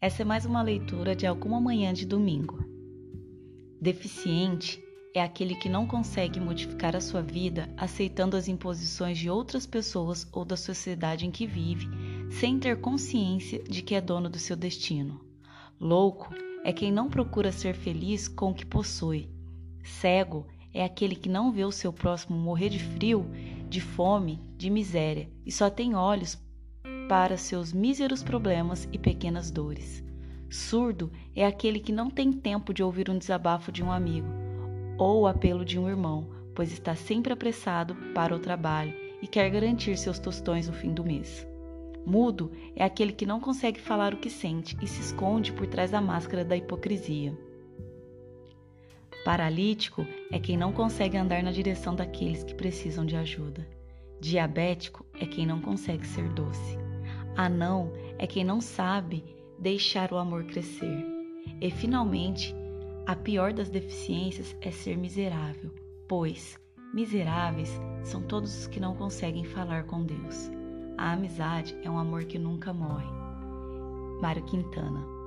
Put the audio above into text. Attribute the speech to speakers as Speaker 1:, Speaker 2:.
Speaker 1: Essa é mais uma leitura de alguma manhã de domingo. Deficiente é aquele que não consegue modificar a sua vida aceitando as imposições de outras pessoas ou da sociedade em que vive, sem ter consciência de que é dono do seu destino. Louco é quem não procura ser feliz com o que possui. Cego é aquele que não vê o seu próximo morrer de frio, de fome, de miséria e só tem olhos para seus míseros problemas e pequenas dores. Surdo é aquele que não tem tempo de ouvir um desabafo de um amigo ou o apelo de um irmão, pois está sempre apressado para o trabalho e quer garantir seus tostões no fim do mês. Mudo é aquele que não consegue falar o que sente e se esconde por trás da máscara da hipocrisia. Paralítico é quem não consegue andar na direção daqueles que precisam de ajuda. Diabético é quem não consegue ser doce. Anão é quem não sabe deixar o amor crescer. E finalmente, a pior das deficiências é ser miserável, pois miseráveis são todos os que não conseguem falar com Deus. A amizade é um amor que nunca morre. Mário Quintana